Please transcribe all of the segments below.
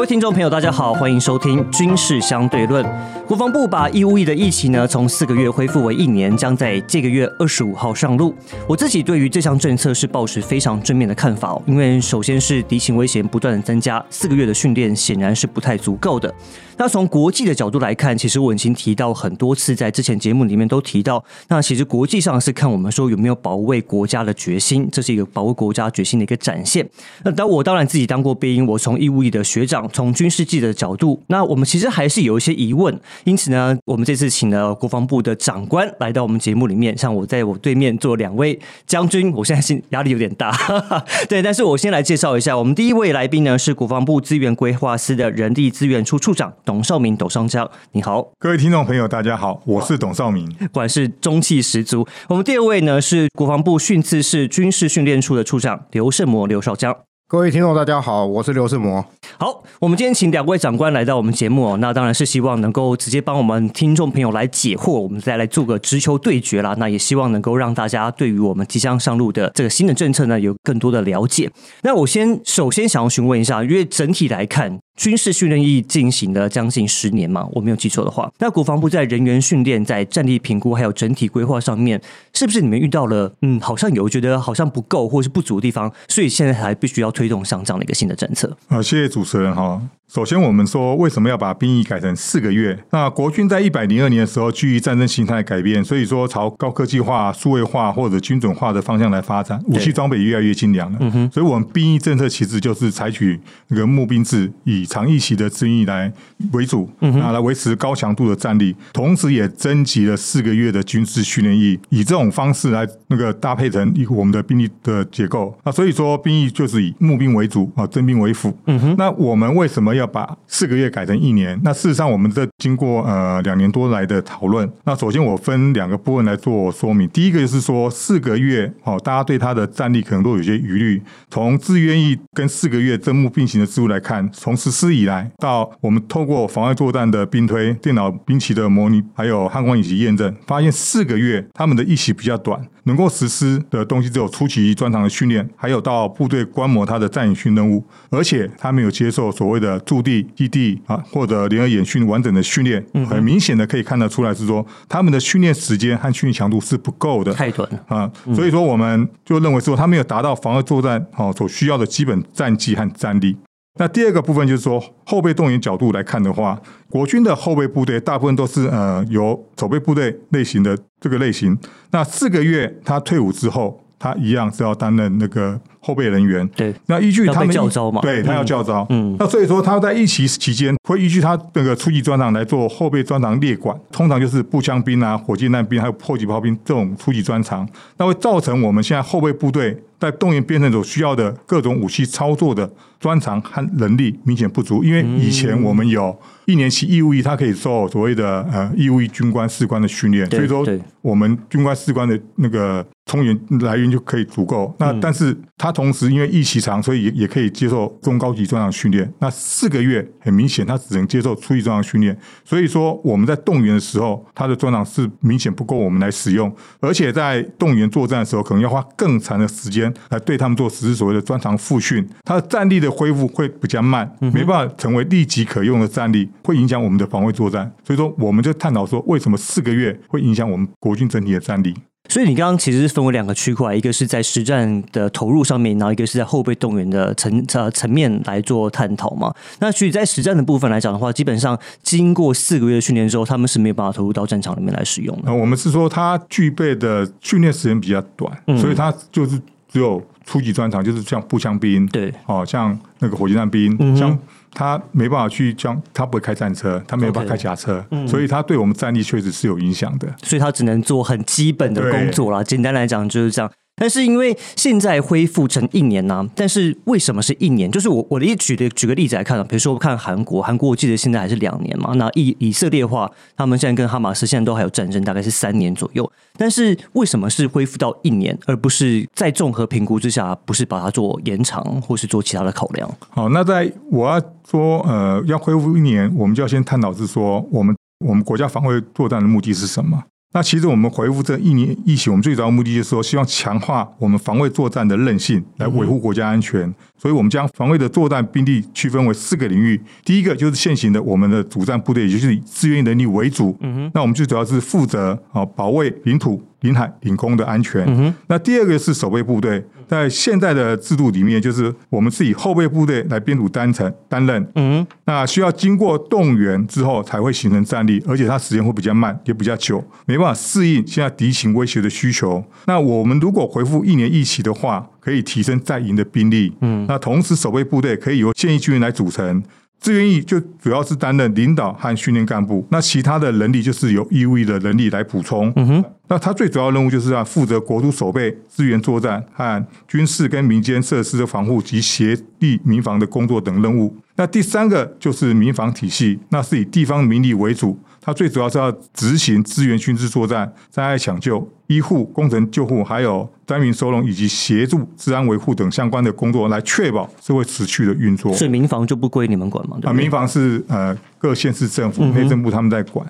各位听众朋友，大家好，欢迎收听《军事相对论》。国防部把义务役的疫情呢，从四个月恢复为一年，将在这个月二十五号上路。我自己对于这项政策是抱持非常正面的看法哦，因为首先是敌情威胁不断的增加，四个月的训练显然是不太足够的。那从国际的角度来看，其实我已经提到很多次，在之前节目里面都提到，那其实国际上是看我们说有没有保卫国家的决心，这是一个保卫国家决心的一个展现。那当我当然自己当过兵，我从义务役的学长，从军事记者的角度，那我们其实还是有一些疑问。因此呢，我们这次请了国防部的长官来到我们节目里面，像我在我对面坐两位将军，我现在心压力有点大，对，但是我先来介绍一下，我们第一位来宾呢是国防部资源规划司的人力资源处处长。董少明，董上将，你好，各位听众朋友，大家好，我是董少明，果然是中气十足。我们第二位呢是国防部训次室军事训练处的处长刘胜模，刘少将。各位听众，大家好，我是刘世模。好，我们今天请两位长官来到我们节目哦，那当然是希望能够直接帮我们听众朋友来解惑，我们再来做个直球对决啦。那也希望能够让大家对于我们即将上路的这个新的政策呢有更多的了解。那我先首先想要询问一下，因为整体来看。军事训练役进行了将近十年嘛，我没有记错的话，那国防部在人员训练、在战力评估还有整体规划上面，是不是你们遇到了嗯，好像有觉得好像不够或是不足的地方，所以现在才必须要推动上这样的一个新的政策啊？谢谢主持人哈。首先，我们说为什么要把兵役改成四个月？那国军在一百零二年的时候，基于战争形态改变，所以说朝高科技化、数位化或者精准化的方向来发展，武器装备越来越精良了。嗯哼，所以我们兵役政策其实就是采取那个募兵制，以长役期的兵役来为主，嗯那来维持高强度的战力，同时也征集了四个月的军事训练役，以这种方式来那个搭配成一我们的兵力的结构。那所以说，兵役就是以募兵为主啊，征兵为辅。嗯哼，那我们为什么要？把四个月改成一年，那事实上我们这经过呃两年多来的讨论，那首先我分两个部分来做说明。第一个就是说四个月哦，大家对他的战力可能都有些疑虑。从自愿役跟四个月征募并行的制度来看，从实施以来到我们透过妨碍作战的兵推、电脑兵棋的模拟，还有汉光演习验证，发现四个月他们的一期比较短。能够实施的东西只有初级专长的训练，还有到部队观摩他的战役训任务，而且他没有接受所谓的驻地、基地啊或者联合演训完整的训练，很明显的可以看得出来是说他们的训练时间和训练强度是不够的，太短啊，所以说我们就认为说他没有达到防卫作战哦所需要的基本战绩和战力。那第二个部分就是说，后备动员角度来看的话，国军的后备部队大部分都是呃由守备部队类型的这个类型。那四个月他退伍之后，他一样是要担任那个后备人员。对，那依据他们教招嘛，对他要教招。嗯，那所以说他在一期期间会依据他那个初级专长来做后备专长列管，通常就是步枪兵啊、火箭弹兵还有迫击炮兵这种初级专长，那会造成我们现在后备部队。在动员编成所需要的各种武器操作的专长和能力明显不足，因为以前我们有一年期义务役，他可以受所谓的呃义务役军官士官的训练，所以说我们军官士官的那个充源来源就可以足够。那但是他同时因为役期长，所以也也可以接受中高级专长训练。那四个月很明显，他只能接受初级专长训练。所以说我们在动员的时候，他的专长是明显不够我们来使用，而且在动员作战的时候，可能要花更长的时间。来对他们做实施所谓的专长复训，他的战力的恢复会比较慢，没办法成为立即可用的战力，会影响我们的防卫作战。所以说，我们就探讨说，为什么四个月会影响我们国军整体的战力？所以你刚刚其实是分为两个区块，一个是在实战的投入上面，然后一个是在后备动员的层呃层面来做探讨嘛。那所以在实战的部分来讲的话，基本上经过四个月的训练之后，他们是没有办法投入到战场里面来使用的。我们是说，他具备的训练时间比较短，所以他就是。只有初级专长，就是像步枪兵，对，哦，像那个火箭弹兵，像他没办法去将，他不会开战车，他没有办法开甲车，所以他对我们战力确实是有影响的，所以他只能做很基本的工作啦。简单来讲就是这样。但是因为现在恢复成一年呢，但是为什么是一年？就是我我的一举的举个例子来看啊，比如说我看韩国，韩国我记得现在还是两年嘛。那以以色列话，他们现在跟哈马斯现在都还有战争，大概是三年左右。但是为什么是恢复到一年，而不是在综合评估之下，不是把它做延长，或是做其他的考量？好，那在我要说呃要恢复一年，我们就要先探讨是说我们我们国家防卫作战的目的是什么？那其实我们回复这一年疫情，我们最主要目的就是说，希望强化我们防卫作战的韧性，来维护国家安全。所以，我们将防卫的作战兵力区分为四个领域。第一个就是现行的我们的主战部队，也就是以志愿能力为主。嗯哼。那我们最主要是负责啊保卫领土、领海、领空的安全。嗯哼。那第二个是守备部队，在现在的制度里面，就是我们是以后备部队来编组单层担任。嗯。那需要经过动员之后才会形成战力，而且它时间会比较慢，也比较久，没办法适应现在敌情威胁的需求。那我们如果回复一年一期的话，可以提升在营的兵力。嗯。那同时，守备部队可以由现役军人来组成。志愿役就主要是担任领导和训练干部，那其他的能力就是由义务役的能力来补充。嗯哼，那它最主要任务就是要负责国土守备、支援作战和军事跟民间设施的防护及协力民防的工作等任务。那第三个就是民防体系，那是以地方民力为主。它最主要是要执行资源军事作战、灾害抢救、医护、工程救护，还有灾民收容以及协助治安维护等相关的工作，来确保社会持续的运作。所以民防就不归你们管吗？啊，民防是呃各县市政府、内政部他们在管，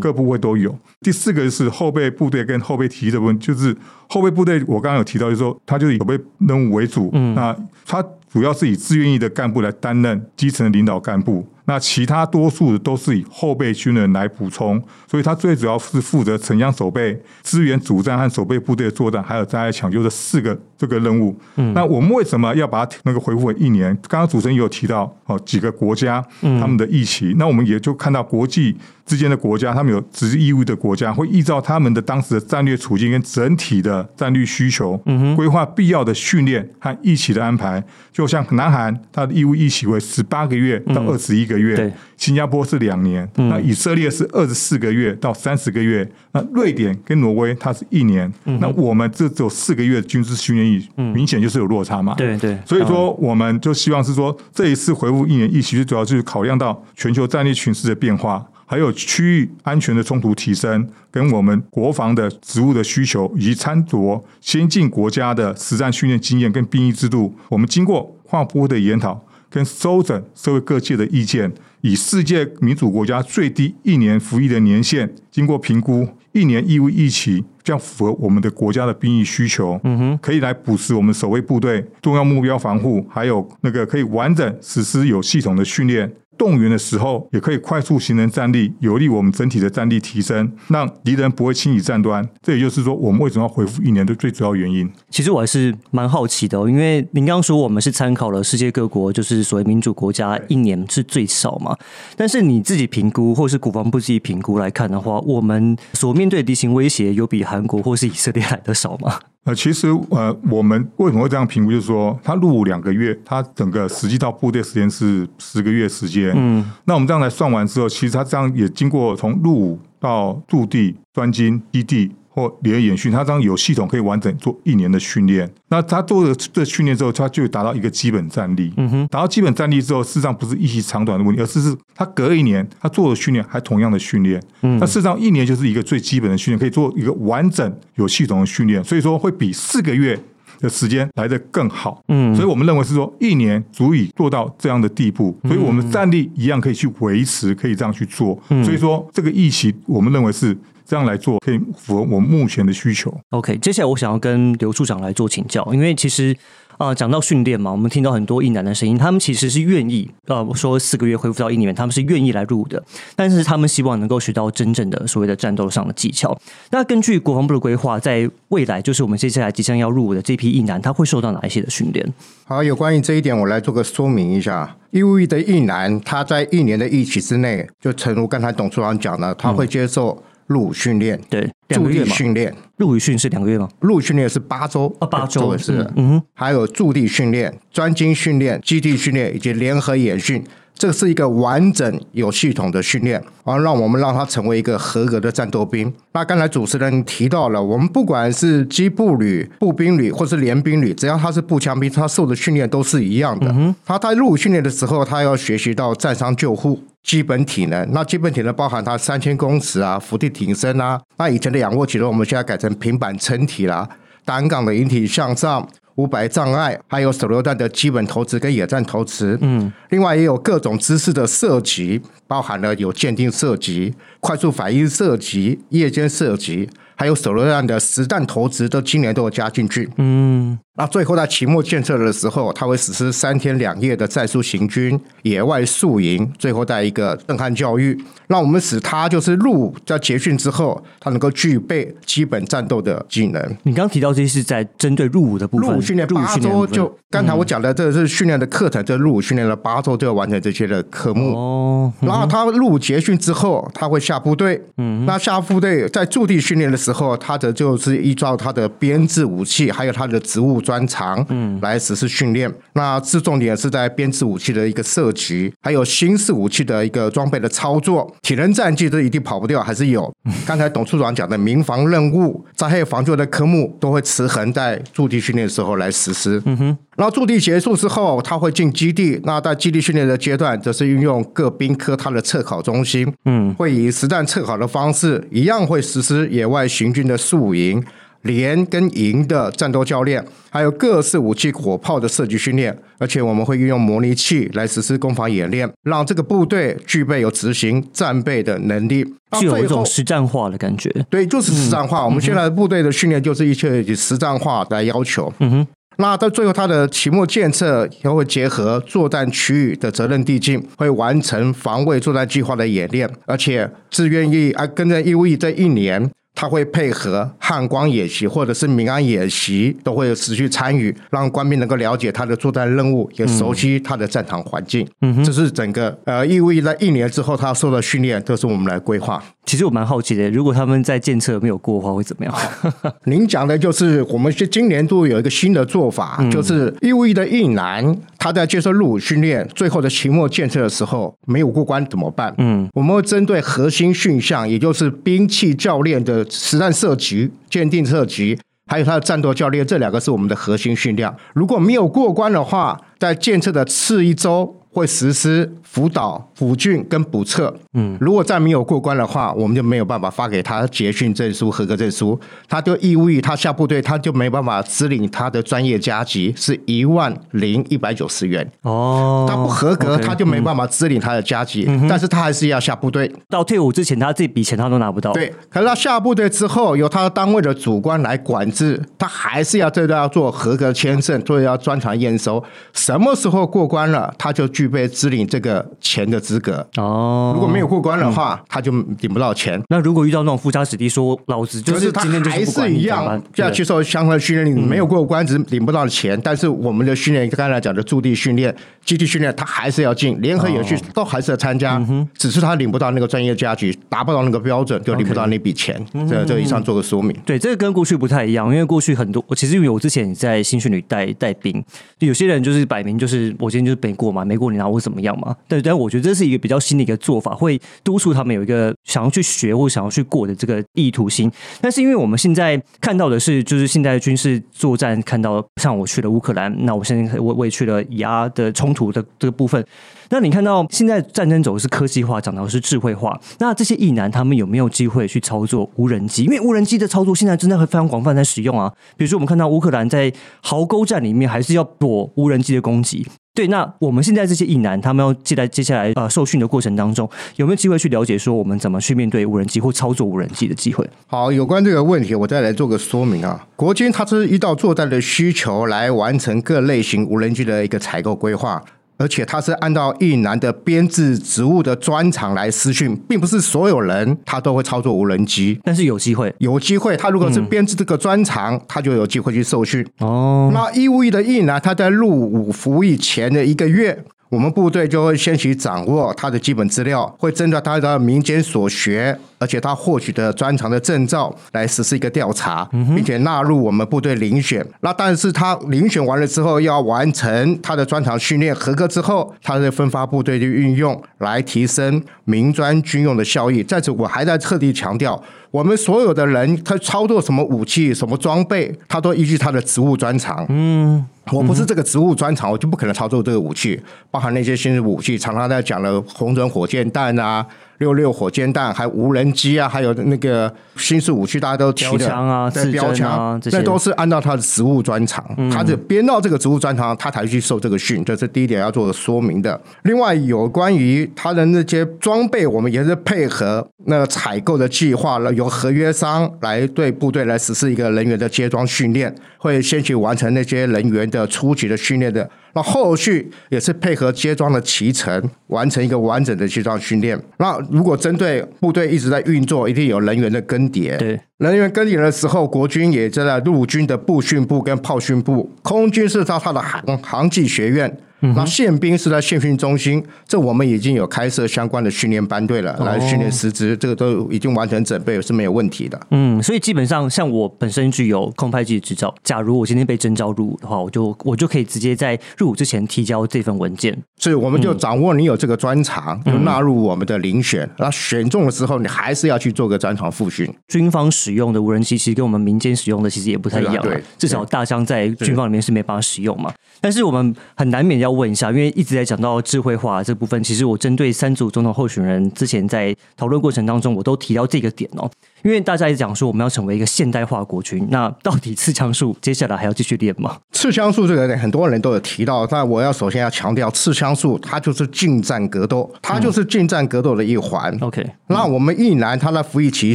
各部会都有。第四个是后备部队跟后备体系的部分，就是后备部队，我刚刚有提到，就是说它就是以后备任务为主，那它主要是以自愿意的干部来担任基层的领导干部。那其他多数都是以后备军人来补充，所以他最主要是负责城乡守备、支援主战和守备部队的作战，还有灾害抢救的四个这个任务。嗯，那我们为什么要把它那个回复为一年？刚刚主持人也有提到哦，几个国家他们的疫情，那我们也就看到国际之间的国家，他们有执义务的国家会依照他们的当时的战略处境跟整体的战略需求，嗯规划必要的训练和疫情的安排。就像南韩，它的义务一期为十八个月到二十一个。个月，新加坡是两年，那以色列是二十四个月到三十个月，那瑞典跟挪威它是一年，那我们这只有四个月军事训练役，明显就是有落差嘛。对对，所以说我们就希望是说这一次回复一年一，其实主要就是考量到全球战略群势的变化，还有区域安全的冲突提升，跟我们国防的职务的需求，以及参酌先进国家的实战训练经验跟兵役制度，我们经过跨部的研讨。跟收整社会各界的意见，以世界民主国家最低一年服役的年限，经过评估，一年义务役期将符合我们的国家的兵役需求，嗯哼，可以来补实我们守卫部队重要目标防护，还有那个可以完整实施有系统的训练。动员的时候也可以快速形成战力，有利我们整体的战力提升，让敌人不会轻易战端。这也就是说，我们为什么要回复一年的最主要原因。其实我还是蛮好奇的，因为您刚刚说我们是参考了世界各国，就是所谓民主国家一年是最少嘛。但是你自己评估，或是国防部自己评估来看的话，我们所面对的敌情威胁有比韩国或是以色列来的少吗？呃，其实呃，我们为什么会这样评估？就是说，他入伍两个月，他整个实际到部队时间是十个月时间。嗯，那我们这样来算完之后，其实他这样也经过从入伍到驻地专精基地。或联合演训，他这样有系统可以完整做一年的训练。那他做了这训练之后，他就达到一个基本战力。嗯哼，达到基本战力之后，事实上不是一期长短的问题，而是是他隔一年他做的训练还同样的训练。嗯，那事实上一年就是一个最基本的训练，可以做一个完整有系统的训练，所以说会比四个月的时间来的更好。嗯，所以我们认为是说一年足以做到这样的地步，所以我们战力一样可以去维持，可以这样去做。所以说这个疫情，我们认为是。这样来做可以符合我们目前的需求。OK，接下来我想要跟刘处长来做请教，因为其实啊，讲到训练嘛，我们听到很多一男的声音，他们其实是愿意呃说四个月恢复到一年，他们是愿意来入伍的，但是他们希望能够学到真正的所谓的战斗上的技巧。那根据国防部的规划，在未来就是我们接下来即将要入伍的这批一男，他会受到哪一些的训练？好，有关于这一点，我来做个说明一下。义务役的一男，他在一年的役期之内，就诚如刚才董处长讲的，他会接受。陆训练，对，驻地训练，陆训是两个月吗？陆训练是八周，啊，八周是，嗯，还有驻地训练、专精训练、基地训练以及联合演训，这是一个完整有系统的训练，然后让我们让他成为一个合格的战斗兵。那刚才主持人提到了，我们不管是机步旅、步兵旅或是联兵旅，只要他是步枪兵，他受的训练都是一样的。他在入伍训练的时候，他要学习到战伤救护。基本体能，那基本体能包含他三千公尺啊，伏地挺身啊。那以前的仰卧起坐，我们现在改成平板撑体啦。单杠的引体向上，五百障碍，还有手榴弹的基本投掷跟野战投掷。嗯，另外也有各种姿势的射击，包含了有鉴定射击、快速反应射击、夜间射击。还有手榴弹的实弹投掷，都今年都有加进去。嗯，那最后在期末建设的时候，他会实施三天两夜的战术行军、野外宿营，最后带一个震撼教育，让我们使他就是入伍在结训之后，他能够具备基本战斗的技能。你刚刚提到这些是在针对入伍的部分，入伍训练八周就刚才我讲的，这是训练的课程，这入伍训练了八周就要完成这些的科目。哦，然后他入伍结训之后，他会下部队。嗯，那下部队在驻地训练的。时候，他的就是依照他的编制武器，还有他的职务专长，嗯，来实施训练。那这重点是在编制武器的一个设计，还有新式武器的一个装备的操作。体能战绩都一定跑不掉，还是有。刚才董处长讲的民防任务、灾害防救的科目，都会持恒在驻地训练的时候来实施。嗯哼。然后驻地结束之后，他会进基地。那在基地训练的阶段，则是运用各兵科他的测考中心，嗯，会以实战测考的方式，一样会实施野外行军的宿营。连跟营的战斗教练，还有各式武器火炮的射击训练，而且我们会运用模拟器来实施攻防演练，让这个部队具备有执行战备的能力，具有一种实战化的感觉。对，就是实战化。我们现在部队的训练就是一切以实战化来要求。嗯哼。那到最后，他的期末建设也会结合作战区域的责任递进，会完成防卫作战计划的演练，而且自愿意啊跟着义务役这一年。他会配合汉光演习或者是民安演习，都会持续参与，让官兵能够了解他的作战任务，也熟悉他的战场环境。嗯，这是整个呃义务役在一年之后他受到训练，都是我们来规划。其实我蛮好奇的，如果他们在检测没有过的话，会怎么样？您讲的就是我们是今年度有一个新的做法，就是义务役的役男他在接受入伍训练，最后的期末检测的时候没有过关怎么办？嗯，我们会针对核心训项，也就是兵器教练的实战射击、鉴定射击，还有他的战斗教练，这两个是我们的核心训练。如果没有过关的话，在检测的次一周。会实施辅导、辅训跟补测。嗯，如果再没有过关的话，我们就没有办法发给他结训证书、合格证书。他就义务役，他下部队，他就没办法支领他的专业加级，是一万零一百九十元。哦，他不合格，他就没办法支领他的加级。但是他还是要下部队。到退伍之前，他这笔钱他都拿不到。对，可是他下部队之后，由他的单位的主官来管制，他还是要这都要做合格签证，所以要专场验收。什么时候过关了，他就具备支领这个钱的资格哦。如果没有过关的话，他就领不到钱。那如果遇到那种富家子弟说老子就是今天还是一样要接受相关的训练，没有过关只领不到钱。但是我们的训练刚才讲的驻地训练、基地训练，他还是要进联合演训，都还是要参加。只是他领不到那个专业家具，达不到那个标准，就领不到那笔钱。这这以上做个说明。对，这个跟过去不太一样，因为过去很多，其实因为我之前在新训里带带兵，有些人就是摆明就是我今天就是没过嘛，没过你拿我怎么样嘛？对，但我觉得这是一个比较新的一个做法，会督促他们有一个想要去学或想要去过的这个意图心。但是因为我们现在看到的是，就是现在军事作战，看到像我去了乌克兰，那我现在我我也去了以阿的冲突的这个部分。那你看到现在战争走的是科技化，讲的是智慧化。那这些役男他们有没有机会去操作无人机？因为无人机的操作现在真的会非常广泛在使用啊。比如说我们看到乌克兰在壕沟战里面，还是要躲无人机的攻击。对，那我们现在这些意男，他们要接在接下来呃受训的过程当中，有没有机会去了解说我们怎么去面对无人机或操作无人机的机会？好，有关这个问题，我再来做个说明啊。国军它是依照作战的需求来完成各类型无人机的一个采购规划。而且他是按照一男的编制职务的专长来私训，并不是所有人他都会操作无人机，但是有机会，有机会。他如果是编制这个专长，他就有机会去受训。哦，那义务役的役男，他在入伍服役前的一个月。我们部队就会先去掌握他的基本资料，会针对他的民间所学，而且他获取的专长的证照来实施一个调查，并且纳入我们部队遴选。那但是他遴选完了之后，要完成他的专长训练合格之后，他的分发部队去运用，来提升民专军用的效益。在此，我还在特地强调，我们所有的人他操作什么武器、什么装备，他都依据他的职务专长。嗯。我不是这个职务专长，我就不可能操作这个武器，包含那些新式武器，常常在讲的红准火箭弹啊，六六火箭弹，还有无人机啊，还有那个新式武器，大家都提的标枪啊刺对标枪啊这都是按照他的职务专长，他是编到这个职务专长，他才去受这个训，这是第一点要做的说明的。另外，有关于他的那些装备，我们也是配合那个采购的计划了，由合约商来对部队来实施一个人员的接装训练，会先去完成那些人员的初级的训练的。那后续也是配合接装的骑乘，完成一个完整的接装训练。那如果针对部队一直在运作，一定有人员的更迭。对，人员更迭的时候，国军也在陆军的步训部跟炮训部，空军是到他的航航技学院。那宪兵是在宪训中心，这我们已经有开设相关的训练班队了，来训练师资，这个都已经完成准备，是没有问题的。嗯，所以基本上像我本身具有空拍机的执照，假如我今天被征召入伍的话，我就我就可以直接在入伍之前提交这份文件。所以我们就掌握你有这个专长，就纳入我们的遴选。然后选中的时候，你还是要去做个专长复训。军方使用的无人机其实跟我们民间使用的其实也不太一样、至少大疆在军方里面是没办法使用嘛。但是我们很难免要问一下，因为一直在讲到智慧化这部分，其实我针对三组总统候选人之前在讨论过程当中，我都提到这个点哦。因为大家也讲说我们要成为一个现代化国军，那到底刺枪术接下来还要继续练吗？刺枪术这个点很多人都有提到，但我要首先要强调，刺枪术它就是近战格斗，它就是近战格斗的一环。OK，那我们一男他在服役期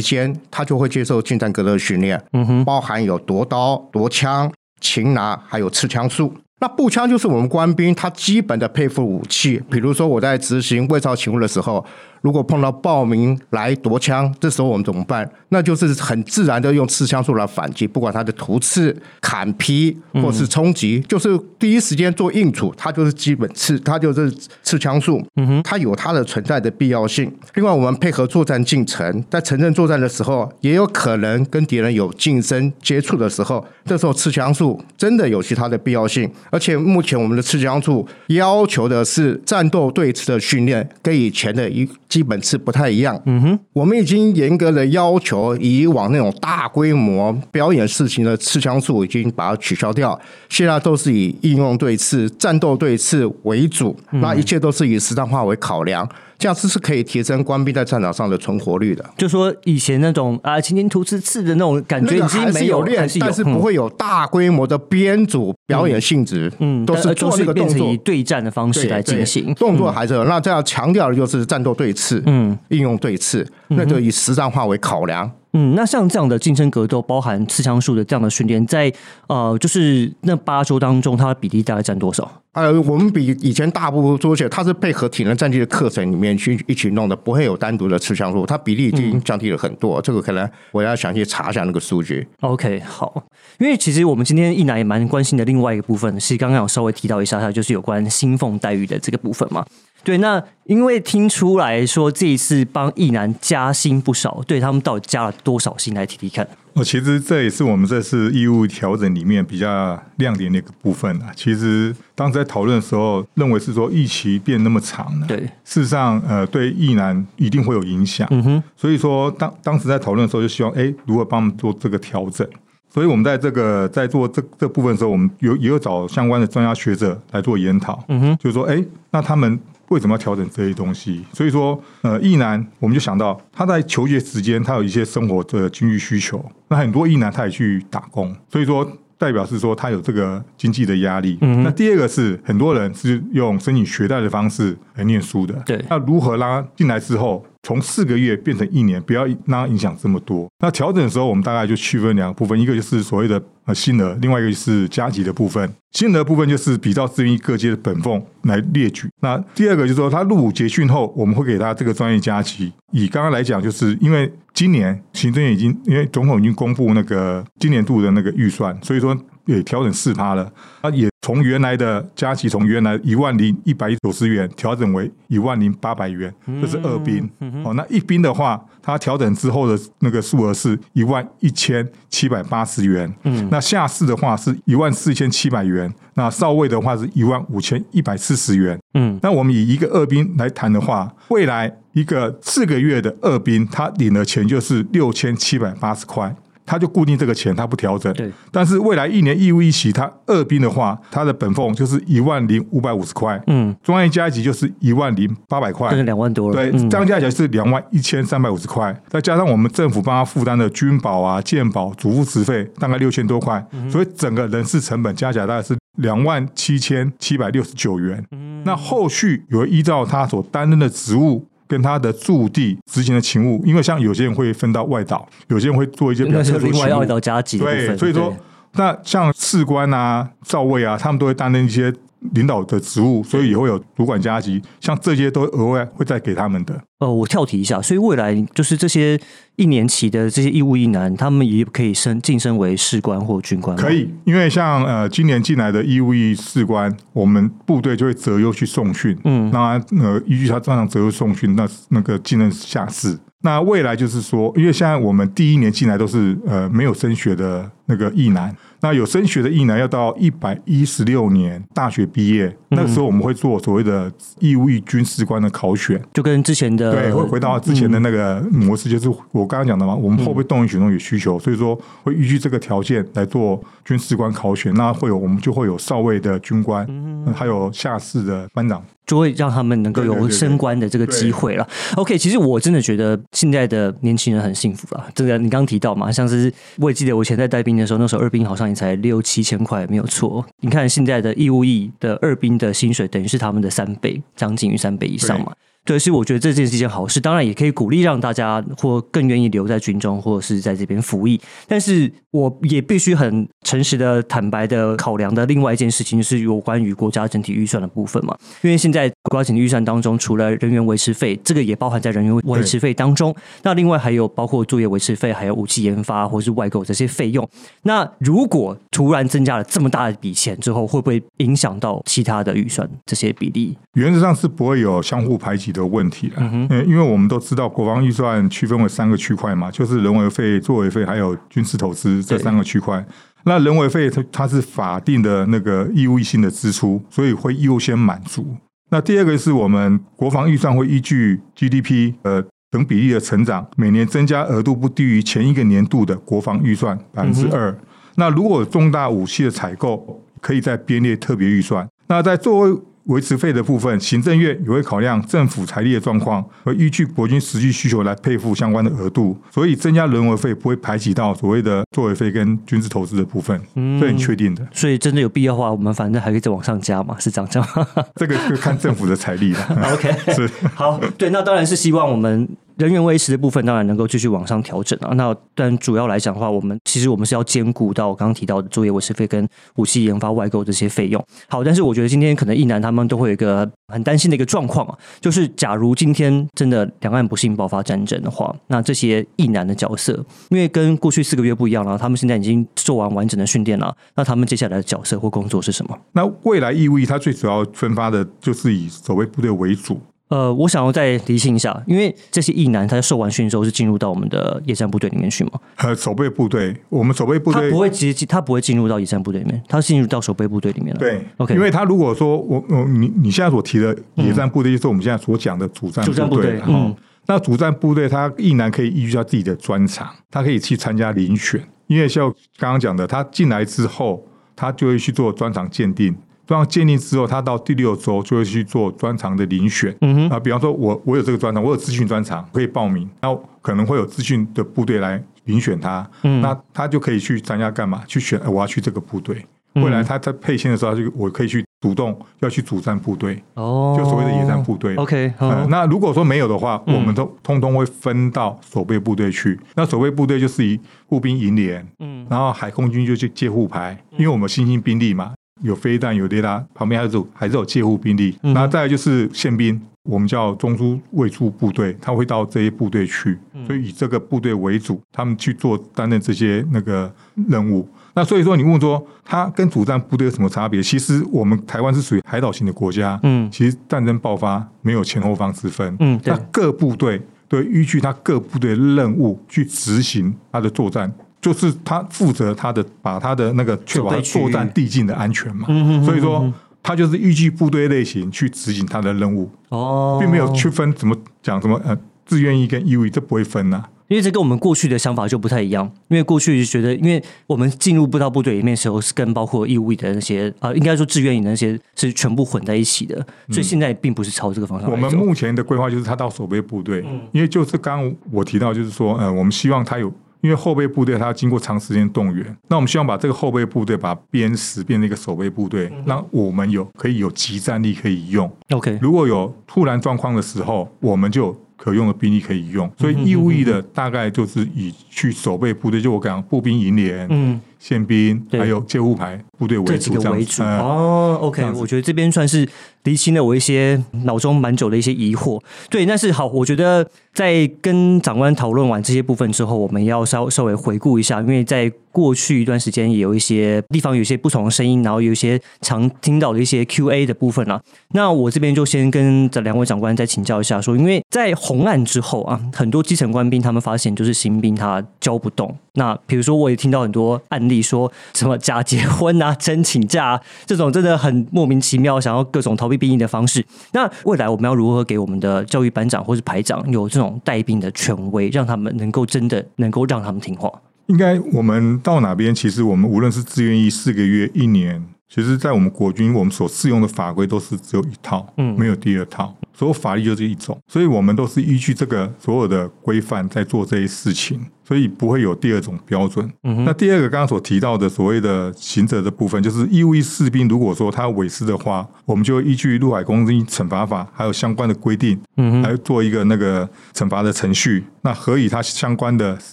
间，他就会接受近战格斗的训练，嗯哼，包含有夺刀、夺枪、擒拿，还有刺枪术。那步枪就是我们官兵他基本的配副武器，比如说我在执行卫哨勤务的时候，如果碰到暴民来夺枪，这时候我们怎么办？那就是很自然的用刺枪术来反击，不管他的突刺、砍劈或是冲击，就是第一时间做应处，它就是基本刺，它就是刺枪术，嗯哼，它有它的存在的必要性。另外，我们配合作战进程，在城镇作战的时候，也有可能跟敌人有近身接触的时候，这时候刺枪术真的有其他的必要性。而且目前我们的刺枪术要求的是战斗对刺的训练，跟以前的一基本是不太一样。嗯哼，我们已经严格的要求以往那种大规模表演事情的刺枪术已经把它取消掉，现在都是以应用对刺、战斗对刺为主，那一切都是以实战化为考量。这样子是可以提升官兵在战场上的存活率的。就说以前那种啊擎天突刺刺的那种感觉已经没有，是练但是不会有大规模的编组表演性质，嗯，都是做一个动作以。对战的方式来进行。动作还是有，那这样强调的就是战斗对刺，嗯，应用对刺，那就以实战化为考量。嗯，那像这样的近身格斗，包含刺枪术的这样的训练，在呃，就是那八周当中，它的比例大概占多少？呃，我们比以前大部分做起来，它是配合体能战绩的课程里面去一起弄的，不会有单独的吃香素，它比例已经降低了很多。这个可能我要详细查一下那个数据。OK，好，因为其实我们今天一来也蛮关心的另外一个部分，是刚刚有稍微提到一下，它就是有关薪俸待遇的这个部分嘛。对，那因为听出来说这一次帮一男加薪不少，对他们到底加了多少薪？来提提看。哦，其实这也是我们这次义务调整里面比较亮点的一个部分啊。其实当时在讨论的时候，认为是说疫期变那么长了，对，事实上呃对役男一定会有影响。嗯哼，所以说当当时在讨论的时候，就希望哎如何帮我们做这个调整。所以我们在这个在做这这部分的时候，我们有也有找相关的专家学者来做研讨。嗯哼，就是说，哎，那他们为什么要调整这些东西？所以说，呃，意男我们就想到他在求学时间，他有一些生活的经济需求。那很多意男他也去打工，所以说代表是说他有这个经济的压力。嗯那第二个是很多人是用申请学贷的方式来念书的。对那如何让他进来之后？从四个月变成一年，不要让它影响这么多。那调整的时候，我们大概就区分两个部分，一个就是所谓的呃薪额，另外一个就是加级的部分。薪额部分就是比照自愿各阶的本俸来列举。那第二个就是说，他入伍结训后，我们会给他这个专业加级。以刚刚来讲，就是因为今年行政院已经，因为总统已经公布那个今年度的那个预算，所以说也调整四趴了。那也从原来的加起，从原来一万零一百九十元调整为一万零八百元，这是二兵。哦，那一兵的话，它调整之后的那个数额是一万一千七百八十元。嗯，那下士的话是一万四千七百元，那少尉的话是一万五千一百四十元。嗯，那我们以一个二兵来谈的话，未来一个四个月的二兵，他领的钱就是六千七百八十块。他就固定这个钱，他不调整。对，但是未来一年义务一期，他二兵的话，他的本俸就是一万零五百五十块，嗯，中央加一级就是一万零八百块变，成两万多了。对，嗯这样加起来是两万一千三百五十块，再加上我们政府帮他负担的军保啊、健保、主副职费，大概六千多块，嗯所以整个人事成本加起来大概是两万七千七百六十九元。嗯那后续有依照他所担任的职务。跟他的驻地执行的勤务，因为像有些人会分到外岛，有些人会做一些比较特殊的勤务。外岛加级对，所以说，那像士官啊、少尉啊，他们都会担任一些领导的职务，所以也会有主管加级，像这些都额外会再给他们的。呃，我跳题一下，所以未来就是这些一年期的这些义务役男，他们也可以升晋升为士官或军官。可以，因为像呃今年进来的义务役士官，我们部队就会择优去送训，嗯那他呃依据他这样择优送训，那那个进任下士。那未来就是说，因为现在我们第一年进来都是呃没有升学的那个役男，那有升学的役男要到一百一十六年大学毕业，那个时候我们会做所谓的义务役军士官的考选，就跟之前的对，会回到之前的那个模式，就是我刚刚讲的嘛，我们后备动员群众有需求，所以说会依据这个条件来做军士官考选，那会有我们就会有少尉的军官，嗯。还有下士的班长。就会让他们能够有升官的这个机会了。OK，其实我真的觉得现在的年轻人很幸福了。这个你刚刚提到嘛，像是我也记得我以前在带兵的时候，那时候二兵好像也才六七千块，没有错。你看现在的义务役的二兵的薪水，等于是他们的三倍，将近于三倍以上嘛。对，所以我觉得这件是一件好事，当然也可以鼓励让大家或更愿意留在军中，或者是在这边服役。但是我也必须很诚实的、坦白的考量的另外一件事情，就是有关于国家整体预算的部分嘛。因为现在国家整体预算当中，除了人员维持费，这个也包含在人员维持费当中。那另外还有包括作业维持费，还有武器研发或是外购这些费用。那如果突然增加了这么大的笔钱之后，会不会影响到其他的预算这些比例？原则上是不会有相互排挤的问题了，嗯嗯，因为我们都知道国防预算区分为三个区块嘛，就是人为费、作为费还有军事投资这三个区块。那人为费它它是法定的那个义务性的支出，所以会优先满足。那第二个是我们国防预算会依据 GDP 呃等比例的成长，每年增加额度不低于前一个年度的国防预算百分之二。那如果重大武器的采购，可以在编列特别预算。那在作为维持费的部分，行政院也会考量政府财力的状况，而依据国军实际需求来配付相关的额度，所以增加人为费不会排挤到所谓的作为费跟军事投资的部分，这很确定的。所以真的有必要的话，我们反正还可以再往上加嘛，是这样讲吗 这个就看政府的财力了。？OK，是好，对，那当然是希望我们人员维持的部分，当然能够继续往上调整啊。那但主要来讲的话，我们其实我们是要兼顾到我刚刚提到的作业维持费跟武器研发外购这些费用。好，但是我觉得今天可能一男他们都会有一个很担心的一个状况啊，就是假如今天真的两岸不幸爆发战争的话，那这些一男的角色，因为跟过去四个月不一样了，他们现在已经做完完整的训练了，那他们接下来的角色或工作是什么？那未来义务役它最主要分发的就是以守卫部队为主，呃，我想要再提醒一下，因为这些役男他在受完训之后是进入到我们的野战部队里面去嘛，呃，守备部队，我们守备部队他队不会直接进，他不会进入到野战部队里面，他进入到守备部队里面了。对，OK，因为他如果说我我你你现在所提的野战部队，就是我们现在所讲的主战主战部队队，嗯哦，那主战部队他役男可以依据他自己的专长，他可以去参加遴选，因为像刚刚讲的，他进来之后，他就会去做专长鉴定。专长建立之后，他到第六周就会去做专长的遴选。嗯哼啊，比方说我我有这个专长，我有资讯专长，可以报名，然后可能会有资讯的部队来遴选他，嗯那他就可以去参加干嘛？去选，呃我要去这个部队。嗯未来他在配线的时候，他就我可以去主动要去主战部队，哦，就所谓的野战部队。OK，那如果说没有的话，嗯我们都通通会分到守备部队去。那守备部队就是以步兵营连，嗯然后海空军就去借护排，因为我们新兴兵力嘛，有飞弹有雷达，旁边还是有还是有借护兵力。嗯那再来就是宪兵，我们叫中枢卫戍部队，他会到这些部队去，嗯所以以这个部队为主，他们去做担任这些那个任务。那所以说，你问说它跟主战部队有什么差别？其实我们台湾是属于海岛型的国家，嗯其实战争爆发没有前后方之分，嗯那各部队对依据他各部队任务去执行他的作战，就是他负责他的把他的那个确保作战地境的安全嘛。所以说，他就是依据部队类型去执行他的任务，哦，并没有区分怎么讲什么呃自愿意跟义务役，这不会分呐、因为这跟我们过去的想法就不太一样。因为过去觉得，因为我们进入不到部队里面的时候，是跟包括义务役的那些啊、应该说志愿役的那些是全部混在一起的，所以现在并不是朝这个方向。我们目前的规划就是他到守备部队，因为就是刚刚我提到，就是说，呃，我们希望他有。因为后备部队它要经过长时间动员，那我们希望把这个后备部队把它编实变成一个守备部队，让我们有可以有集战力可以用。OK，如果有突然状况的时候，我们就有可用的兵力可以用。所以义务役的大概就是以去守备部队，就我讲步兵营连、嗯，宪兵对还有戒护牌部队这为主，为主。这样子。呃哦，OK，我觉得这边算是厘清了我一些脑中蛮久的一些疑惑。对，但是好，我觉得在跟长官讨论完这些部分之后，我们要稍稍微回顾一下，因为在过去一段时间也有一些地方有一些不同的声音，然后有一些常听到的一些 Q&A 的部分啊。那我这边就先跟这两位长官再请教一下说因为在红案之后啊，很多基层官兵他们发现就是新兵他教不动。那比如说我也听到很多案例说什么假结婚啊、真请假、啊、这种真的很莫名其妙，想要各种逃避兵役的方式。那未来我们要如何给我们的教育班长或是排长有这种带兵的权威，让他们能够真的能够让他们听话？应该我们到哪边，其实我们无论是自愿役四个月、一年，其实，在我们国军，我们所适用的法规都是只有一套，嗯没有第二套，所有法律就是一种，所以我们都是依据这个所有的规范在做这些事情，所以不会有第二种标准。嗯那第二个刚刚所提到的所谓的刑责的部分，就是义务役士兵如果说他违失的话，我们就会依据陆海空军惩罚法还有相关的规定，嗯来做一个那个惩罚的程序，那何以他相关的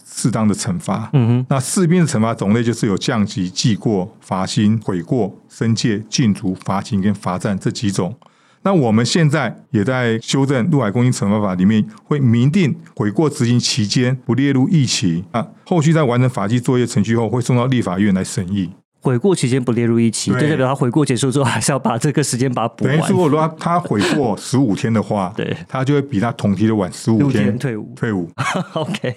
适当的惩罚。嗯哼，那士兵的惩罚种类就是有降级、记过、罚薪、悔过、申诫、禁足、罚勤跟罚站这几种。那我们现在也在修正陆海空军惩罚法里面，会明定悔过执行期间不列入疫情啊。后续在完成法纪作业程序后，会送到立法院来审议。悔过期间不列入一期，就代表他悔过结束之后，还是要把这个时间把它补等于如果他他悔过 十五天的话，对。他就会比他同期的晚十五天天退伍。退伍。OK，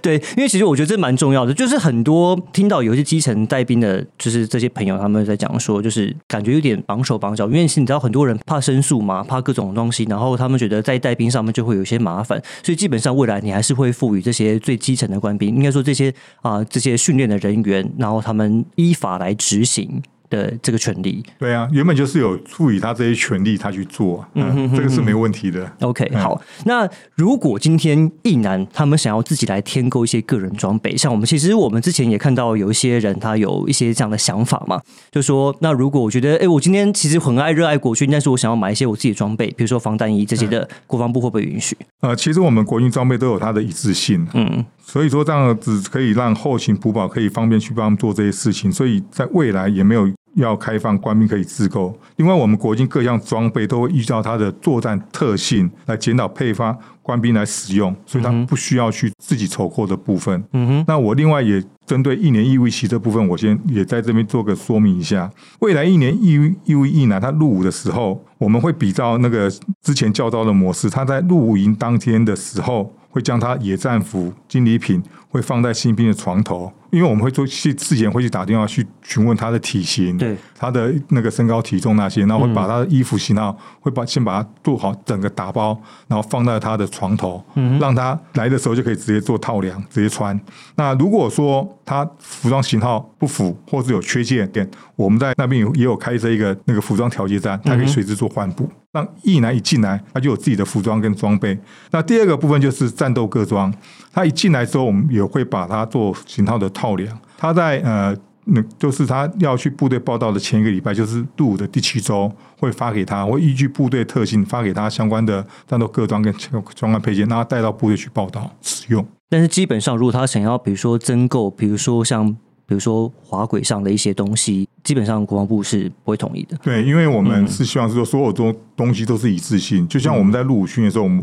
对，因为其实我觉得这蛮重要的，就是很多听到有一些基层带兵的，就是这些朋友他们在讲说，就是感觉有点绑手绑脚，因为是你知道很多人怕申诉嘛，怕各种东西，然后他们觉得在带兵上面就会有一些麻烦，所以基本上未来你还是会赋予这些最基层的官兵，应该说这些啊、这些训练的人员，然后他们依法来执行的这个权利。对啊，原本就是有赋予他这些权利，他去做，嗯，这个是没问题的。OK，嗯好。那如果今天一男他们想要自己来添购一些个人装备，像我们其实我们之前也看到有一些人他有一些这样的想法嘛，就说那如果我觉得，哎，我今天其实很爱热爱国军，但是我想要买一些我自己的装备，比如说防弹衣这些的，国防部会不会允许？呃，其实我们国军装备都有它的一致性，嗯，所以说这样子可以让后勤补保可以方便去帮他们做这些事情，所以在未来也没有要开放官兵可以自购。另外，我们国军各项装备都会依照它的作战特性来检讨配发官兵来使用，所以它不需要去自己筹购的部分。嗯哼，那我另外也针对一年义务役期这部分，我先也在这边做个说明一下。未来一年义务义务役男他入伍的时候，我们会比照那个之前教招的模式，他在入伍营当天的时候，会将他野战服、金礼品会放在新兵的床头，因为我们会做去之前会去打电话去询问他的体型，对，他的那个身高体重那些，然后会把他的衣服型号会把先把它做好整个打包，然后放在他的床头，让他来的时候就可以直接做套量，直接穿。那如果说他服装型号不符或是有缺陷点，我们在那边有也有开设一个那个服装调节站，他可以随时做换补。让一男一进来，他就有自己的服装跟装备。那第二个部分就是战斗各装，他一进来之后，我们也会把它做型号的套量。他在呃。那就是他要去部队报道的前一个礼拜，就是入伍的第七周，会发给他，会依据部队特性发给他相关的战斗各端跟装备配件，让他带到部队去报道使用。但是基本上如果他想要比如说增购，比如说像比如说滑轨上的一些东西，基本上国防部是不会同意的。对，因为我们是希望是说所有东东西都是一致性，就像我们在入伍训练的时候，我们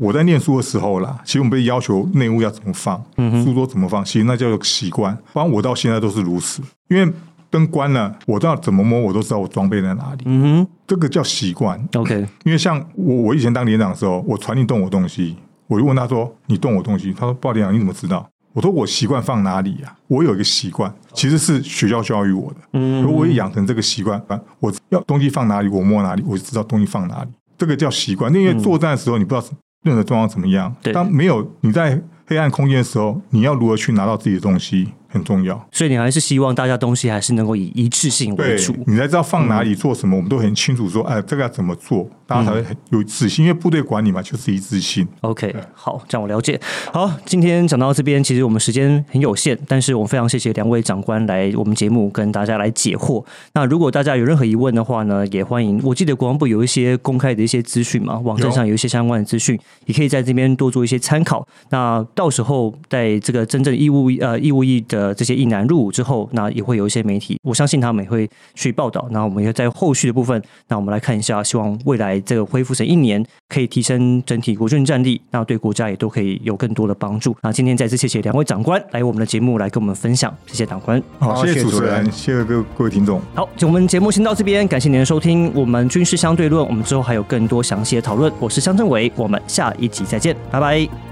我在念书的时候啦，其实我们被要求内务要怎么放，书桌怎么放，其实那叫做习惯。反正我到现在都是如此，因为灯关了，我知道怎么摸，我都知道我装备在哪里，嗯哼这个叫习惯。，OK，因为像我，我以前当连长的时候，我传令动我东西，我就问他说：“你动我东西？”他说：“报连长，你怎么知道？”我说：“我习惯放哪里呀、我有一个习惯，其实是学校教育我的。嗯如果我也养成这个习惯，啊我要东西放哪里，我摸哪里，我就知道东西放哪里。这个叫习惯。因为作战的时候，你不知道任何状况怎么样。对当没有你在黑暗空间的时候，你要如何去拿到自己的东西很重要。所以你还是希望大家东西还是能够以一致性为主。你才知道放哪里做什么，我们都很清楚说，哎，这个要怎么做，大家才会很有自信。因为部队管理嘛，就是一致性。OK，好，这样我了解。好，今天讲到这边，其实我们时间很有限，但是我们非常谢谢两位长官来我们节目跟大家来解惑。那如果大家有任何疑问的话呢，也欢迎。我记得国防部有一些公开的一些资讯嘛，网站上有一些相关的资讯，也可以在这边多做一些参考。那到时候在这个真正义务呃义务役的这些役男入伍之后，那也会有一些媒体，我相信他们也会去报道。那我们也在后续的部分，那我们来看一下，希望未来这个恢复成一年，可以提升整体国军战力，那对国家也都可以有更多的帮助。那今天再次谢谢两位长官来我们的节目来跟我们分享，谢谢长官。好，好谢谢主持人，谢谢各各位听众。好，就我们节目先到这边，感谢您的收听。我们军事相对论，我们之后还有更多详细的讨论。我是香政伟，我们下一集再见，拜拜。